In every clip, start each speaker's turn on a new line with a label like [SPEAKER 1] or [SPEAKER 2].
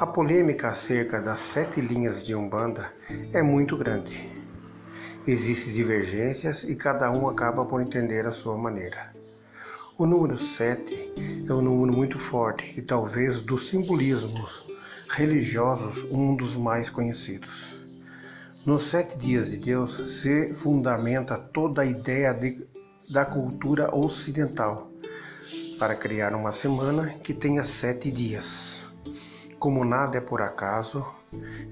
[SPEAKER 1] A polêmica acerca das sete linhas de Umbanda é muito grande. Existem divergências e cada um acaba por entender a sua maneira. O número 7 é um número muito forte e talvez dos simbolismos religiosos um dos mais conhecidos. Nos sete dias de Deus se fundamenta toda a ideia de, da cultura ocidental para criar uma semana que tenha sete dias. Como nada é por acaso,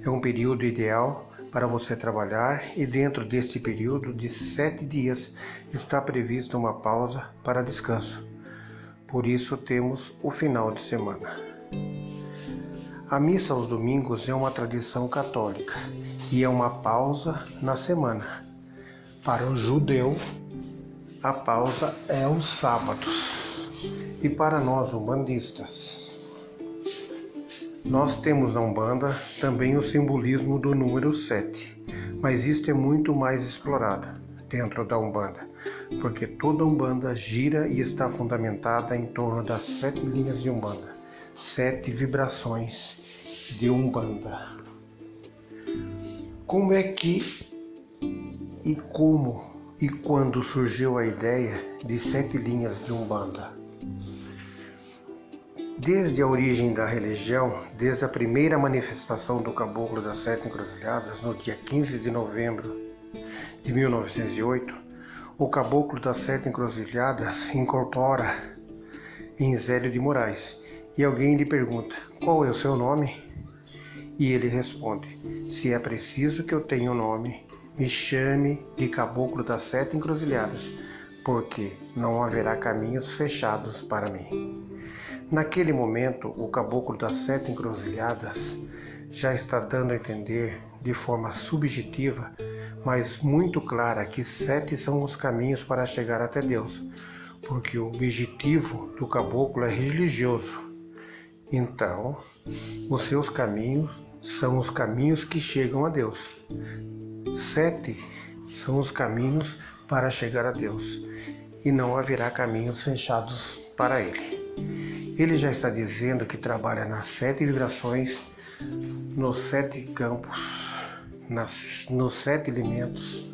[SPEAKER 1] é um período ideal para você trabalhar e dentro deste período de sete dias está prevista uma pausa para descanso. Por isso temos o final de semana. A missa aos domingos é uma tradição católica e é uma pausa na semana. Para o judeu, a pausa é os sábados. E para nós umbandistas, nós temos na Umbanda também o simbolismo do número 7, mas isto é muito mais explorado dentro da Umbanda, porque toda Umbanda gira e está fundamentada em torno das sete linhas de Umbanda, sete vibrações de Umbanda. Como é que e como e quando surgiu a ideia de sete linhas de Umbanda? Desde a origem da religião, desde a primeira manifestação do Caboclo das Sete Encruzilhadas, no dia 15 de novembro de 1908, o Caboclo das Sete Encruzilhadas incorpora em Zélio de Moraes e alguém lhe pergunta: Qual é o seu nome? E ele responde: Se é preciso que eu tenha um nome, me chame de Caboclo das Sete Encruzilhadas, porque não haverá caminhos fechados para mim. Naquele momento, o caboclo das sete encruzilhadas já está dando a entender, de forma subjetiva, mas muito clara, que sete são os caminhos para chegar até Deus, porque o objetivo do caboclo é religioso. Então, os seus caminhos são os caminhos que chegam a Deus. Sete são os caminhos para chegar a Deus, e não haverá caminhos fechados para ele. Ele já está dizendo que trabalha nas sete vibrações, nos sete campos, nas, nos sete elementos,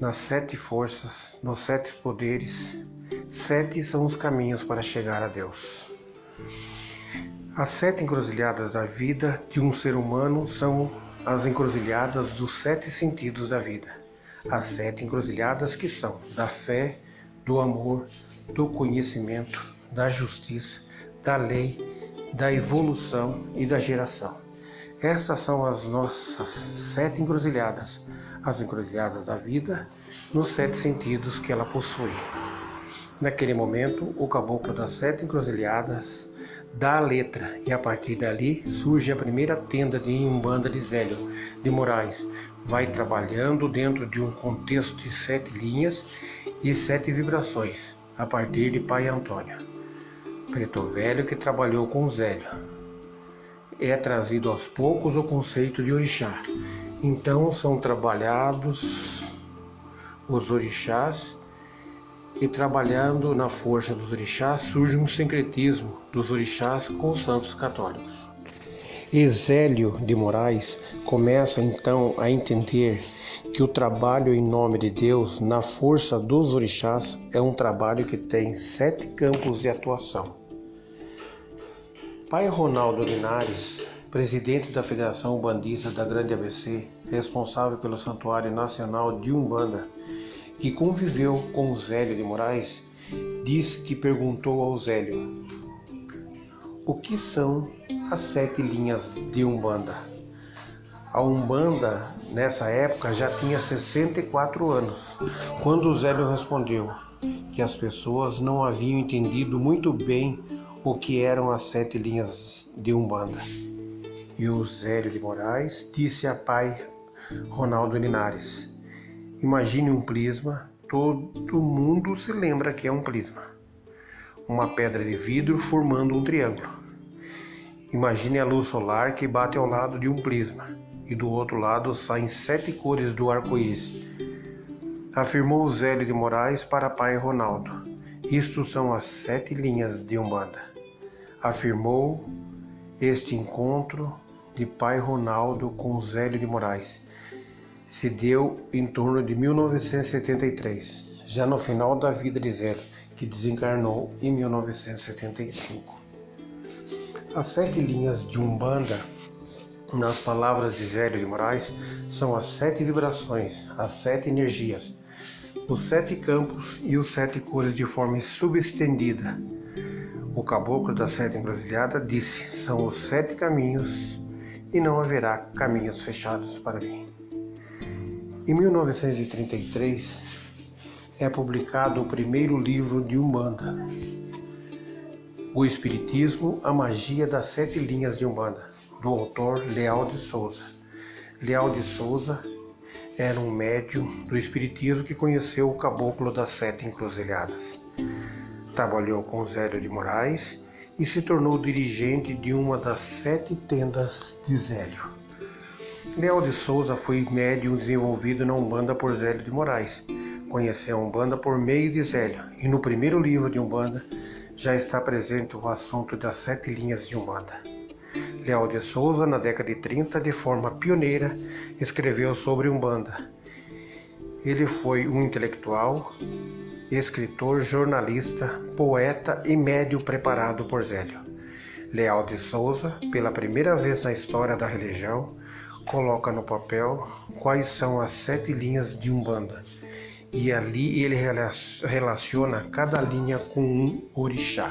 [SPEAKER 1] nas sete forças, nos sete poderes. Sete são os caminhos para chegar a Deus. As sete encruzilhadas da vida de um ser humano são as encruzilhadas dos sete sentidos da vida. As sete encruzilhadas que são da fé, do amor, do conhecimento, da justiça, da lei, da evolução e da geração. Essas são as nossas sete encruzilhadas, as encruzilhadas da vida, nos sete sentidos que ela possui. Naquele momento, o caboclo das sete encruzilhadas dá a letra e a partir dali surge a primeira tenda de Umbanda de Zélio de Moraes. Vai trabalhando dentro de um contexto de sete linhas e sete vibrações, a partir de Pai Antônio preto velho que trabalhou com Zélio. É trazido aos poucos o conceito de orixá. Então são trabalhados os orixás e trabalhando na força dos orixás surge um sincretismo dos orixás com os santos católicos. Exélio de Moraes começa então a entender que o trabalho em nome de Deus, na força dos orixás, é um trabalho que tem sete campos de atuação. Pai Ronaldo Linares presidente da Federação Bandista da Grande ABC, responsável pelo Santuário Nacional de Umbanda, que conviveu com o Zélio de Moraes, diz que perguntou ao Zélio: O que são as sete linhas de Umbanda? A Umbanda, nessa época, já tinha 64 anos, quando o Zélio respondeu que as pessoas não haviam entendido muito bem o que eram as sete linhas de Umbanda. E o Zélio de Moraes disse a pai Ronaldo Linares: Imagine um prisma, todo mundo se lembra que é um prisma. Uma pedra de vidro formando um triângulo. Imagine a luz solar que bate ao lado de um prisma e do outro lado saem sete cores do arco-íris. Afirmou Zélio de Moraes para pai Ronaldo. Isto são as sete linhas de Umbanda. Afirmou este encontro de pai Ronaldo com Zélio de Moraes se deu em torno de 1973, já no final da vida de Zé, que desencarnou em 1975. As sete linhas de Umbanda, nas palavras de Zélio de Moraes, são as sete vibrações, as sete energias, os sete campos e os sete cores de forma subestendida. O caboclo da sete encruzilhada disse: são os sete caminhos e não haverá caminhos fechados para mim. Em 1933 é publicado o primeiro livro de Umbanda, O Espiritismo, a Magia das Sete Linhas de Umbanda, do autor Leal de Souza. Leal de Souza era um médium do Espiritismo que conheceu o caboclo das Sete Encruzilhadas. Trabalhou com Zélio de Moraes e se tornou dirigente de uma das sete tendas de Zélio. Leal de Souza foi médium desenvolvido na Umbanda por Zélio de Moraes. Conheceu a Umbanda por meio de Zélio, e no primeiro livro de Umbanda já está presente o assunto das sete linhas de Umbanda. Leal de Souza, na década de 30, de forma pioneira, escreveu sobre Umbanda. Ele foi um intelectual, escritor, jornalista, poeta e médio preparado por Zélio. Leal de Souza, pela primeira vez na história da religião, coloca no papel quais são as sete linhas de Umbanda e ali ele relaciona cada linha com um orixá.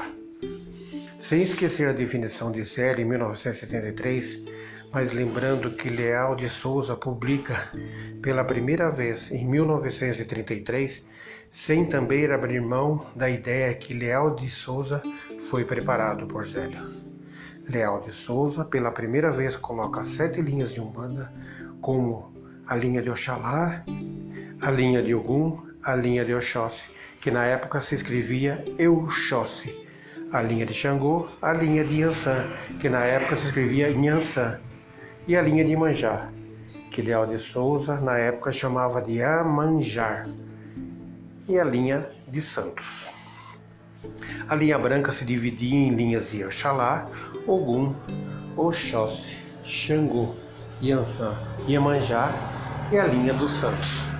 [SPEAKER 1] Sem esquecer a definição de Zé em 1973, mas lembrando que Leal de Souza publica pela primeira vez em 1933, sem também abrir mão da ideia que Leal de Souza foi preparado por Zélio. Leal de Souza, pela primeira vez, coloca sete linhas de Umbanda, como a linha de Oxalá, a linha de Ogum, a linha de Oxóssi, que na época se escrevia Euxóssi, a linha de Xangô, a linha de Yansan, que na época se escrevia Nhansan, e a linha de Manjá, que Leal de Souza na época chamava de Amanjar, e a linha de Santos. A linha branca se dividia em linhas de Oxalá, Ogum, Oxóssi, Xangô, Yansan, Iemanjá e a linha dos santos.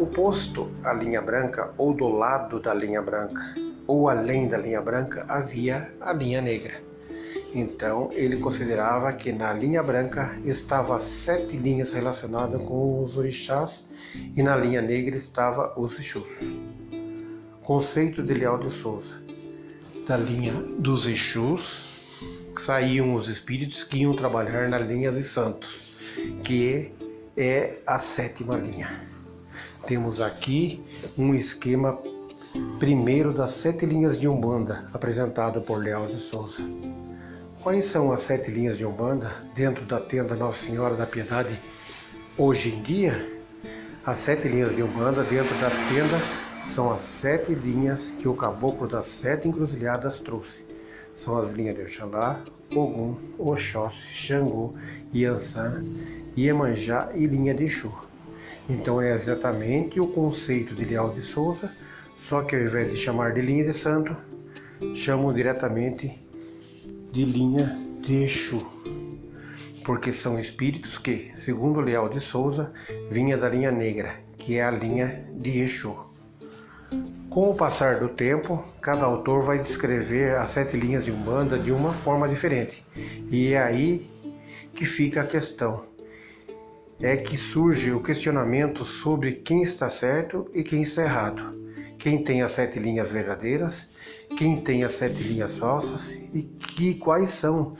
[SPEAKER 1] Oposto à linha branca, ou do lado da linha branca, ou além da linha branca, havia a linha negra. Então ele considerava que na linha branca estavam sete linhas relacionadas com os orixás e na linha negra estava os Exus. Conceito de Leal de Souza da linha dos Exus, saíam os espíritos que iam trabalhar na linha dos santos, que é a sétima linha. Temos aqui um esquema primeiro das sete linhas de Umbanda, apresentado por Leal de Souza. Quais são as sete linhas de Umbanda dentro da tenda Nossa Senhora da Piedade hoje em dia? As sete linhas de Umbanda dentro da tenda são as sete linhas que o caboclo das sete encruzilhadas trouxe. São as linhas de Oxalá, Ogum, Oxóssi, Xangô, Iansã, Iemanjá e linha de Exu. Então é exatamente o conceito de Leal de Souza, só que ao invés de chamar de linha de santo, chamam diretamente de linha de Exu. Porque são espíritos que, segundo Leal de Souza, vinha da linha negra, que é a linha de Exu. Com o passar do tempo, cada autor vai descrever as sete linhas de Umbanda de uma forma diferente. E é aí que fica a questão. É que surge o questionamento sobre quem está certo e quem está errado. Quem tem as sete linhas verdadeiras, quem tem as sete linhas falsas e que quais são,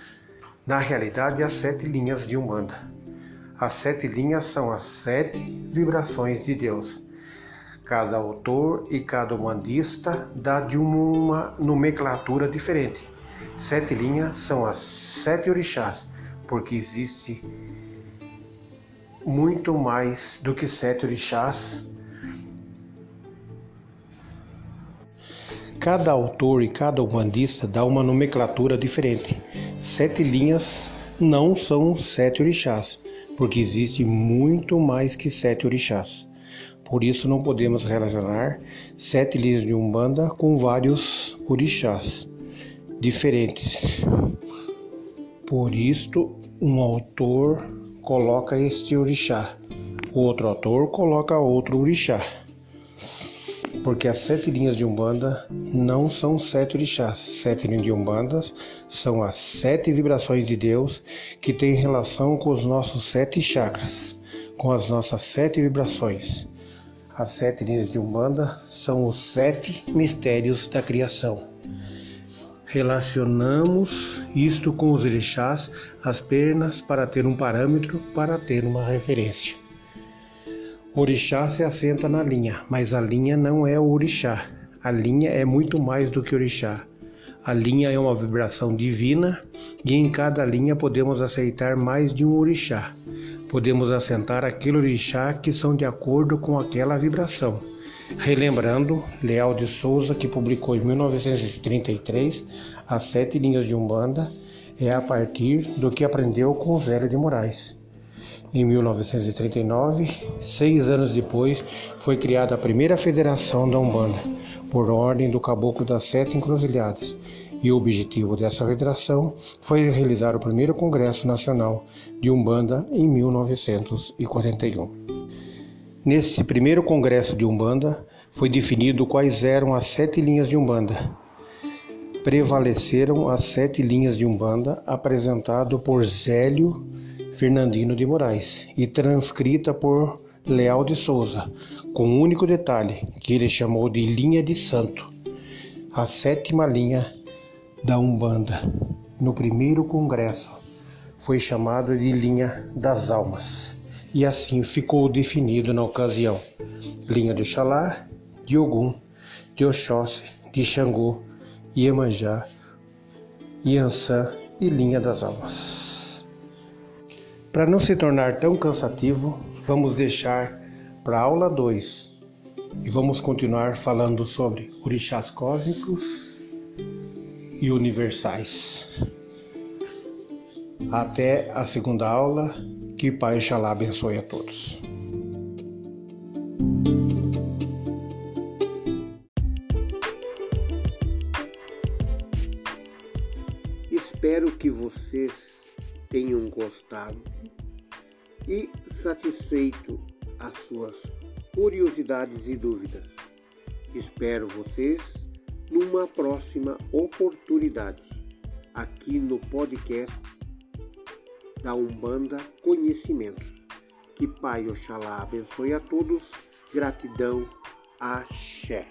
[SPEAKER 1] na realidade, as sete linhas de Umbanda. As sete linhas são as sete vibrações de Deus Cada autor e cada humanista dá de uma nomenclatura diferente. Sete linhas são as sete orixás, porque existe muito mais do que sete orixás. Cada autor e cada humanista dá uma nomenclatura diferente. Sete linhas não são sete orixás, porque existe muito mais que sete orixás. Por isso não podemos relacionar sete linhas de Umbanda com vários orixás diferentes. Por isto, um autor coloca este orixá, outro autor coloca outro orixá. Porque as sete linhas de Umbanda não são sete orixás. Sete linhas de Umbandas são as sete vibrações de Deus que têm relação com os nossos sete chakras, com as nossas sete vibrações. As sete linhas de Umbanda são os sete mistérios da criação. Relacionamos isto com os orixás apenas para ter um parâmetro, para ter uma referência. O orixá se assenta na linha, mas a linha não é o orixá. A linha é muito mais do que orixá. A linha é uma vibração divina e em cada linha podemos aceitar mais de um orixá podemos assentar aquele orixá que são de acordo com aquela vibração. Relembrando, Leal de Souza, que publicou em 1933 as sete linhas de Umbanda, é a partir do que aprendeu com Zélio de Moraes. Em 1939, seis anos depois, foi criada a primeira federação da Umbanda, por ordem do Caboclo das Sete Encruzilhadas, e o objetivo dessa federação foi realizar o primeiro Congresso Nacional de Umbanda em 1941. Nesse primeiro Congresso de Umbanda foi definido quais eram as sete linhas de Umbanda. Prevaleceram as sete linhas de Umbanda apresentado por Zélio Fernandino de Moraes e transcrita por Leal de Souza, com um único detalhe que ele chamou de linha de santo. A sétima linha da Umbanda, no primeiro congresso, foi chamado de linha das almas, e assim ficou definido na ocasião: linha de Oxalá, de Ogum, de Oxóssi, de Xangô, Iemanjá, Iansã e linha das almas. Para não se tornar tão cansativo, vamos deixar para a aula 2 e vamos continuar falando sobre orixás cósmicos e universais. Até a segunda aula, que Pai Xalá abençoe a todos. Espero que vocês tenham gostado e satisfeito as suas curiosidades e dúvidas. Espero vocês numa próxima oportunidade, aqui no podcast da Umbanda Conhecimentos. Que Pai Oxalá abençoe a todos. Gratidão. Axé.